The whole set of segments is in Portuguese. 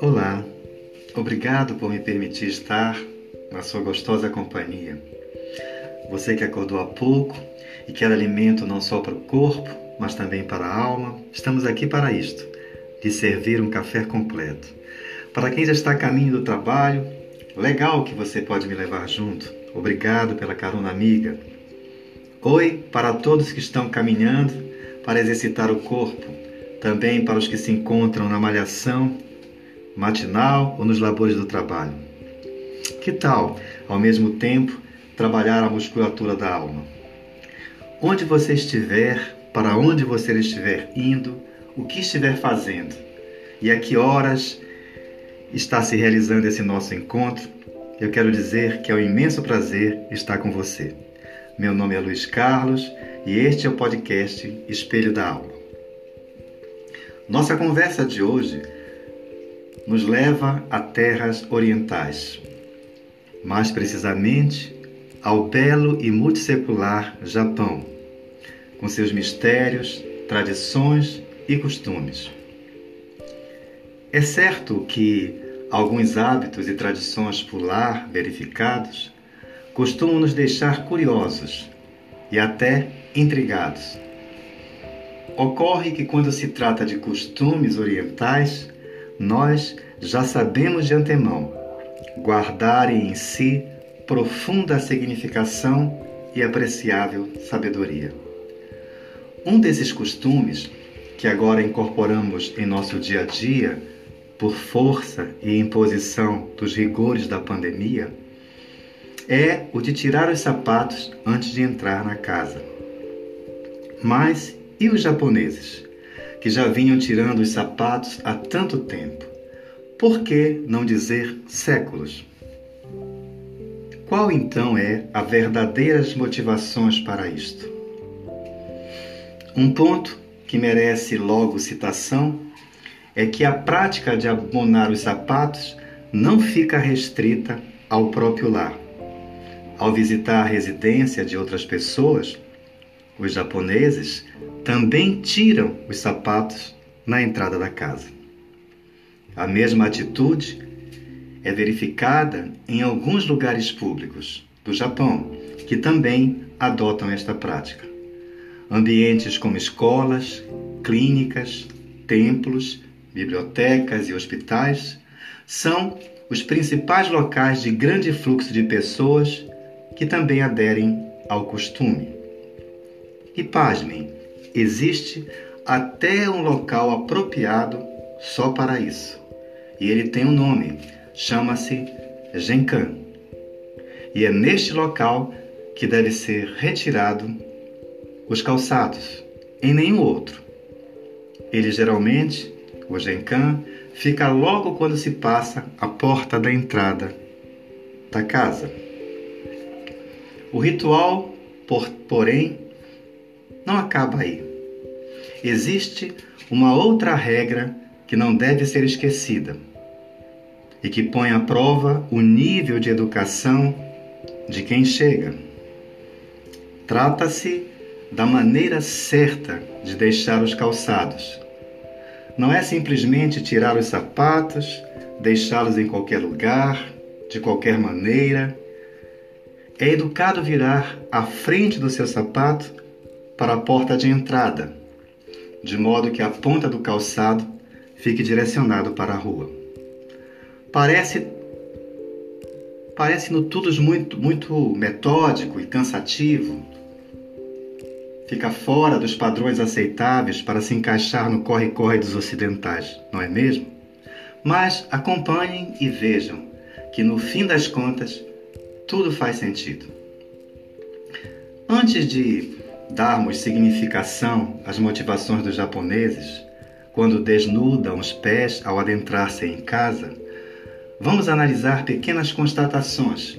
Olá, obrigado por me permitir estar na sua gostosa companhia. Você que acordou há pouco e quer alimento não só para o corpo, mas também para a alma, estamos aqui para isto, de servir um café completo. Para quem já está a caminho do trabalho, legal que você pode me levar junto. Obrigado pela carona amiga. Oi para todos que estão caminhando para exercitar o corpo, também para os que se encontram na malhação matinal ou nos labores do trabalho. Que tal, ao mesmo tempo, trabalhar a musculatura da alma? Onde você estiver, para onde você estiver indo, o que estiver fazendo e a que horas está se realizando esse nosso encontro, eu quero dizer que é um imenso prazer estar com você. Meu nome é Luiz Carlos e este é o podcast Espelho da Alma. Nossa conversa de hoje nos leva a terras orientais, mais precisamente ao belo e multissecular Japão, com seus mistérios, tradições e costumes. É certo que alguns hábitos e tradições por lá verificados costumam nos deixar curiosos e até intrigados. Ocorre que, quando se trata de costumes orientais, nós já sabemos de antemão guardarem em si profunda significação e apreciável sabedoria. Um desses costumes, que agora incorporamos em nosso dia a dia, por força e imposição dos rigores da pandemia, é o de tirar os sapatos antes de entrar na casa. Mas e os japoneses, que já vinham tirando os sapatos há tanto tempo? Por que não dizer séculos? Qual então é a verdadeiras motivações para isto? Um ponto que merece logo citação é que a prática de abonar os sapatos não fica restrita ao próprio lar ao visitar a residência de outras pessoas, os japoneses também tiram os sapatos na entrada da casa. A mesma atitude é verificada em alguns lugares públicos do Japão, que também adotam esta prática. Ambientes como escolas, clínicas, templos, bibliotecas e hospitais são os principais locais de grande fluxo de pessoas que também aderem ao costume. E pasmem, existe até um local apropriado só para isso. E ele tem um nome, chama-se Genkan. E é neste local que deve ser retirado os calçados, em nenhum outro. Ele geralmente, o Genkan, fica logo quando se passa a porta da entrada da casa. O ritual, por, porém, não acaba aí. Existe uma outra regra que não deve ser esquecida e que põe à prova o nível de educação de quem chega. Trata-se da maneira certa de deixar os calçados. Não é simplesmente tirar os sapatos, deixá-los em qualquer lugar, de qualquer maneira é educado virar a frente do seu sapato para a porta de entrada, de modo que a ponta do calçado fique direcionado para a rua. Parece parece no tudo muito muito metódico e cansativo. Fica fora dos padrões aceitáveis para se encaixar no corre-corre dos ocidentais, não é mesmo? Mas acompanhem e vejam que no fim das contas tudo faz sentido. Antes de darmos significação às motivações dos japoneses, quando desnudam os pés ao adentrar-se em casa, vamos analisar pequenas constatações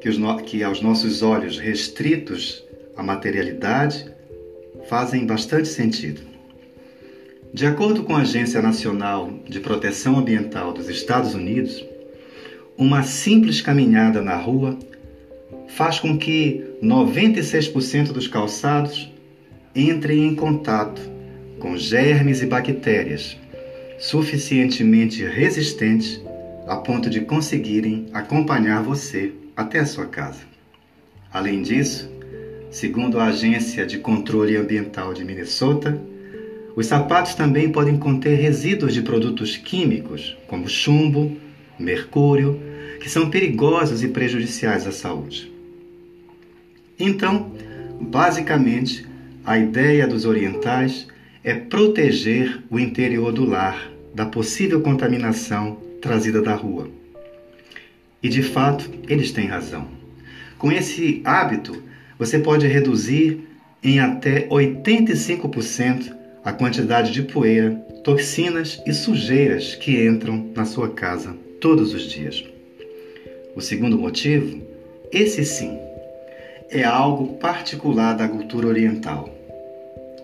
que, no... que aos nossos olhos restritos à materialidade fazem bastante sentido. De acordo com a Agência Nacional de Proteção Ambiental dos Estados Unidos, uma simples caminhada na rua faz com que 96% dos calçados entrem em contato com germes e bactérias suficientemente resistentes a ponto de conseguirem acompanhar você até a sua casa. Além disso, segundo a Agência de Controle Ambiental de Minnesota, os sapatos também podem conter resíduos de produtos químicos, como chumbo, mercúrio, que são perigosos e prejudiciais à saúde. Então, basicamente, a ideia dos orientais é proteger o interior do lar da possível contaminação trazida da rua. E de fato, eles têm razão. Com esse hábito, você pode reduzir em até 85% a quantidade de poeira, toxinas e sujeiras que entram na sua casa todos os dias. O segundo motivo, esse sim, é algo particular da cultura oriental.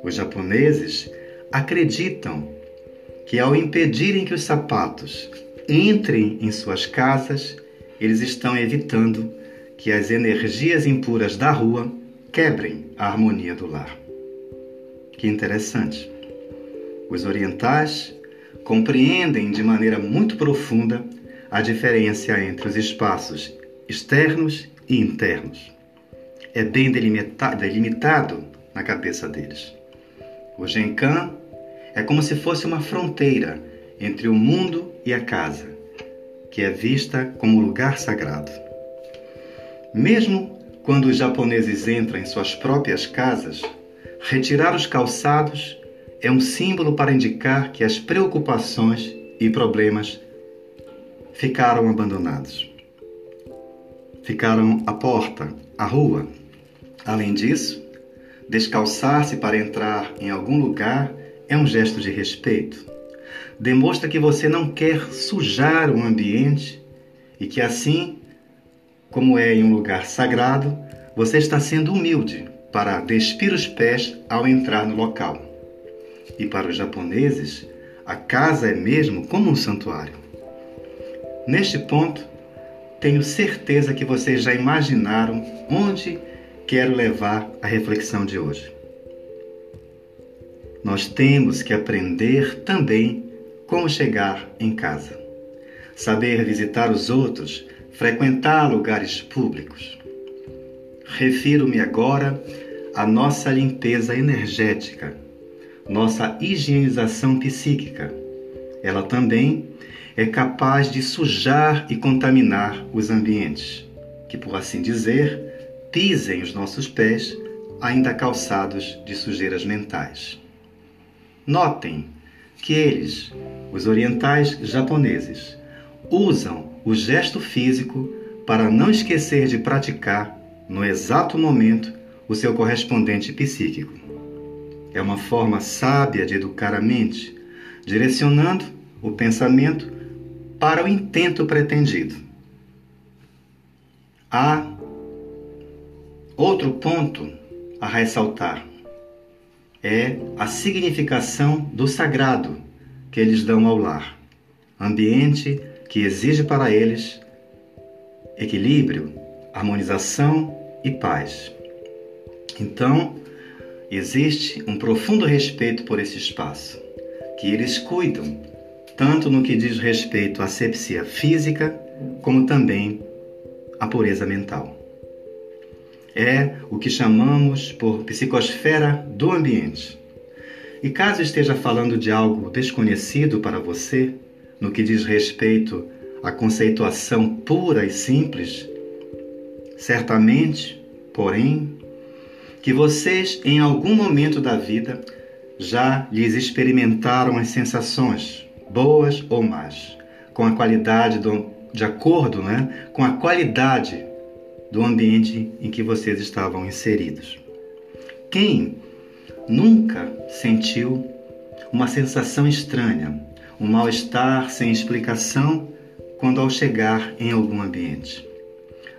Os japoneses acreditam que ao impedirem que os sapatos entrem em suas casas, eles estão evitando que as energias impuras da rua quebrem a harmonia do lar. Que interessante. Os orientais compreendem de maneira muito profunda a diferença entre os espaços externos e internos. É bem delimitado na cabeça deles. O Genkan é como se fosse uma fronteira entre o mundo e a casa, que é vista como lugar sagrado. Mesmo quando os japoneses entram em suas próprias casas, retirar os calçados é um símbolo para indicar que as preocupações e problemas ficaram abandonados. Ficaram à porta, à rua. Além disso, descalçar-se para entrar em algum lugar é um gesto de respeito. Demonstra que você não quer sujar o ambiente e que assim, como é em um lugar sagrado, você está sendo humilde para despir os pés ao entrar no local. E para os japoneses, a casa é mesmo como um santuário. Neste ponto, tenho certeza que vocês já imaginaram onde quero levar a reflexão de hoje. Nós temos que aprender também como chegar em casa, saber visitar os outros, frequentar lugares públicos. Refiro-me agora à nossa limpeza energética, nossa higienização psíquica. Ela também é capaz de sujar e contaminar os ambientes, que, por assim dizer, pisem os nossos pés, ainda calçados de sujeiras mentais. Notem que eles, os orientais japoneses, usam o gesto físico para não esquecer de praticar, no exato momento, o seu correspondente psíquico. É uma forma sábia de educar a mente, direcionando o pensamento para o intento pretendido. Há outro ponto a ressaltar é a significação do sagrado que eles dão ao lar, ambiente que exige para eles equilíbrio, harmonização e paz. Então, existe um profundo respeito por esse espaço, que eles cuidam, tanto no que diz respeito à asepsia física, como também à pureza mental é o que chamamos por psicosfera do ambiente. E caso esteja falando de algo desconhecido para você, no que diz respeito à conceituação pura e simples, certamente, porém, que vocês em algum momento da vida já lhes experimentaram as sensações, boas ou más, com a qualidade do, de acordo né, com a qualidade do ambiente em que vocês estavam inseridos. Quem nunca sentiu uma sensação estranha, um mal-estar sem explicação quando ao chegar em algum ambiente?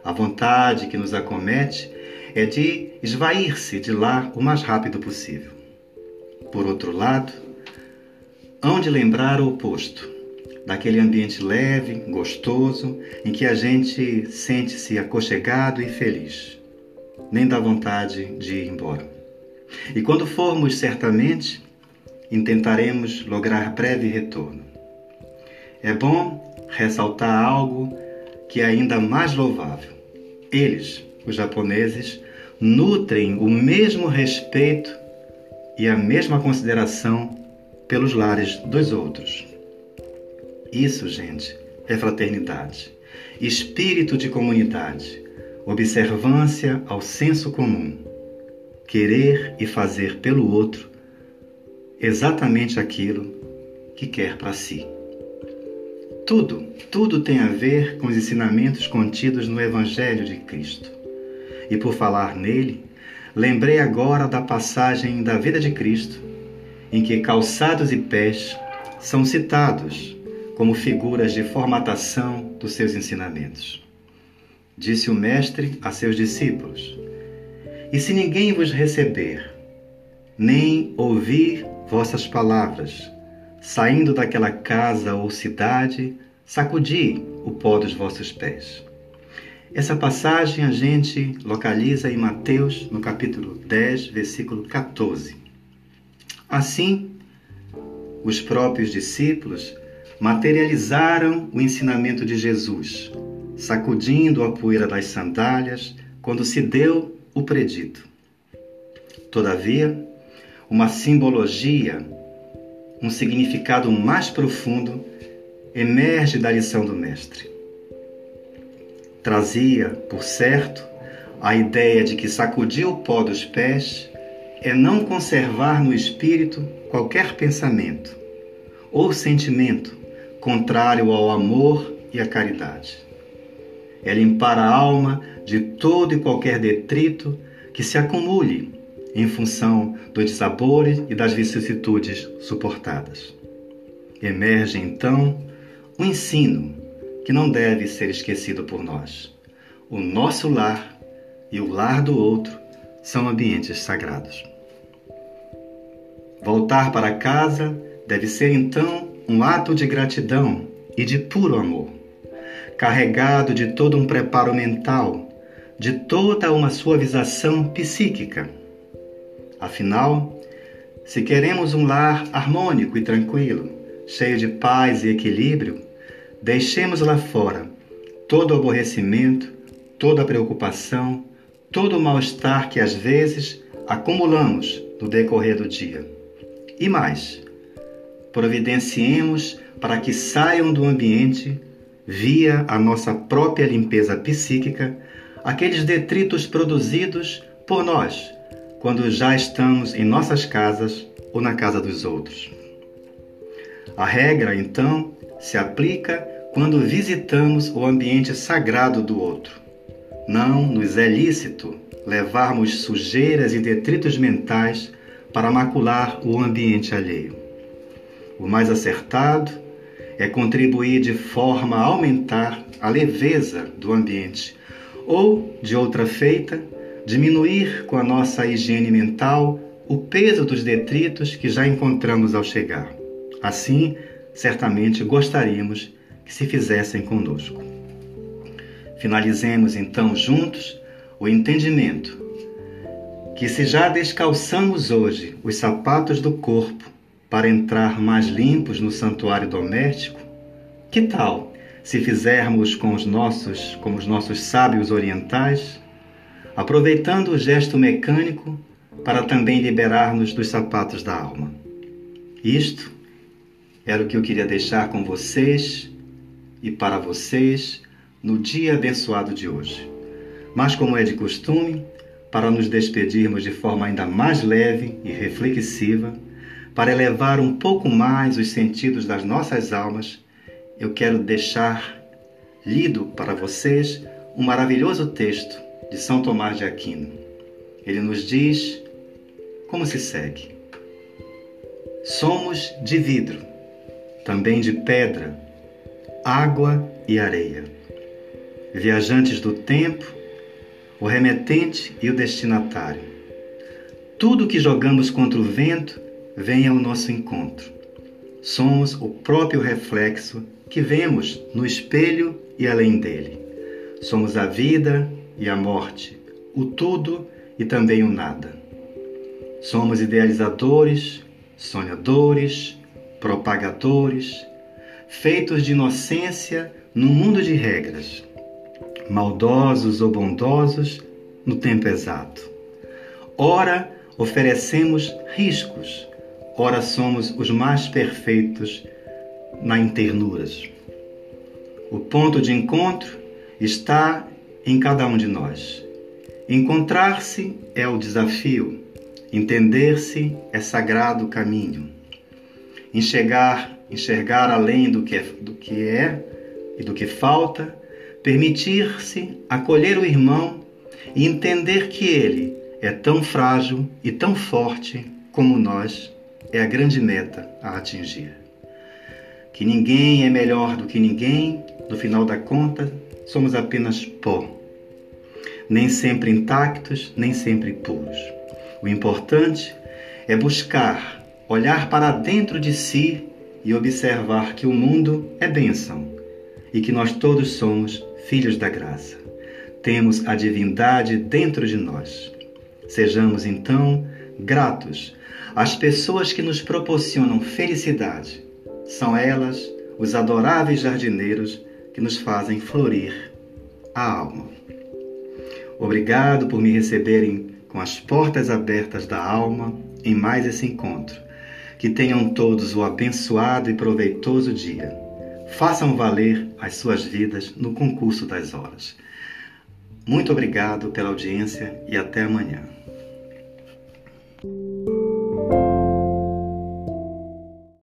A vontade que nos acomete é de esvair-se de lá o mais rápido possível. Por outro lado, hão de lembrar o oposto daquele ambiente leve, gostoso, em que a gente sente-se aconchegado e feliz, nem dá vontade de ir embora. E quando formos, certamente, intentaremos lograr breve retorno. É bom ressaltar algo que é ainda mais louvável. Eles, os japoneses, nutrem o mesmo respeito e a mesma consideração pelos lares dos outros. Isso, gente, é fraternidade, espírito de comunidade, observância ao senso comum, querer e fazer pelo outro exatamente aquilo que quer para si. Tudo, tudo tem a ver com os ensinamentos contidos no Evangelho de Cristo. E por falar nele, lembrei agora da passagem da vida de Cristo, em que calçados e pés são citados como figuras de formatação dos seus ensinamentos. Disse o Mestre a seus discípulos: E se ninguém vos receber, nem ouvir vossas palavras, saindo daquela casa ou cidade, sacudi o pó dos vossos pés. Essa passagem a gente localiza em Mateus, no capítulo 10, versículo 14. Assim, os próprios discípulos materializaram o ensinamento de Jesus, sacudindo a poeira das sandálias quando se deu o predito. Todavia, uma simbologia, um significado mais profundo emerge da lição do Mestre. Trazia, por certo, a ideia de que sacudir o pó dos pés é não conservar no espírito qualquer pensamento ou sentimento contrário ao amor e à caridade. É limpar a alma de todo e qualquer detrito que se acumule em função dos dissabores e das vicissitudes suportadas. Emerge então um ensino que não deve ser esquecido por nós. O nosso lar e o lar do outro são ambientes sagrados. Voltar para casa deve ser então um ato de gratidão e de puro amor, carregado de todo um preparo mental, de toda uma suavização psíquica. Afinal, se queremos um lar harmônico e tranquilo, cheio de paz e equilíbrio, deixemos lá fora todo o aborrecimento, toda a preocupação, todo o mal-estar que às vezes acumulamos no decorrer do dia. E mais, providenciemos para que saiam do ambiente, via a nossa própria limpeza psíquica, aqueles detritos produzidos por nós quando já estamos em nossas casas ou na casa dos outros. A regra, então, se aplica quando visitamos o ambiente sagrado do outro. Não nos é lícito levarmos sujeiras e detritos mentais para macular o ambiente alheio. O mais acertado é contribuir de forma a aumentar a leveza do ambiente, ou, de outra feita, diminuir com a nossa higiene mental o peso dos detritos que já encontramos ao chegar. Assim, certamente gostaríamos que se fizessem conosco. Finalizemos então juntos o entendimento que, se já descalçamos hoje os sapatos do corpo para entrar mais limpos no santuário doméstico? Que tal se fizermos com os nossos, como os nossos sábios orientais, aproveitando o gesto mecânico para também liberar-nos dos sapatos da alma? Isto era o que eu queria deixar com vocês e para vocês no dia abençoado de hoje. Mas, como é de costume, para nos despedirmos de forma ainda mais leve e reflexiva, para elevar um pouco mais os sentidos das nossas almas, eu quero deixar lido para vocês um maravilhoso texto de São Tomás de Aquino. Ele nos diz como se segue: Somos de vidro, também de pedra, água e areia, viajantes do tempo, o remetente e o destinatário. Tudo que jogamos contra o vento vem ao nosso encontro. Somos o próprio reflexo que vemos no espelho e além dele. Somos a vida e a morte, o tudo e também o nada. Somos idealizadores, sonhadores, propagadores, feitos de inocência num mundo de regras, maldosos ou bondosos no tempo exato. Ora, oferecemos riscos, ora somos os mais perfeitos na internuras. O ponto de encontro está em cada um de nós. Encontrar-se é o desafio, entender-se é sagrado caminho. Enxergar, enxergar além do que é, do que é e do que falta, permitir-se acolher o irmão e entender que ele é tão frágil e tão forte como nós é a grande meta a atingir. Que ninguém é melhor do que ninguém, no final da conta, somos apenas pó. Nem sempre intactos, nem sempre puros. O importante é buscar, olhar para dentro de si e observar que o mundo é bênção e que nós todos somos filhos da graça. Temos a divindade dentro de nós. Sejamos então gratos às pessoas que nos proporcionam felicidade. São elas os adoráveis jardineiros que nos fazem florir a alma. Obrigado por me receberem com as portas abertas da alma em mais esse encontro. Que tenham todos o abençoado e proveitoso dia. Façam valer as suas vidas no concurso das horas. Muito obrigado pela audiência e até amanhã.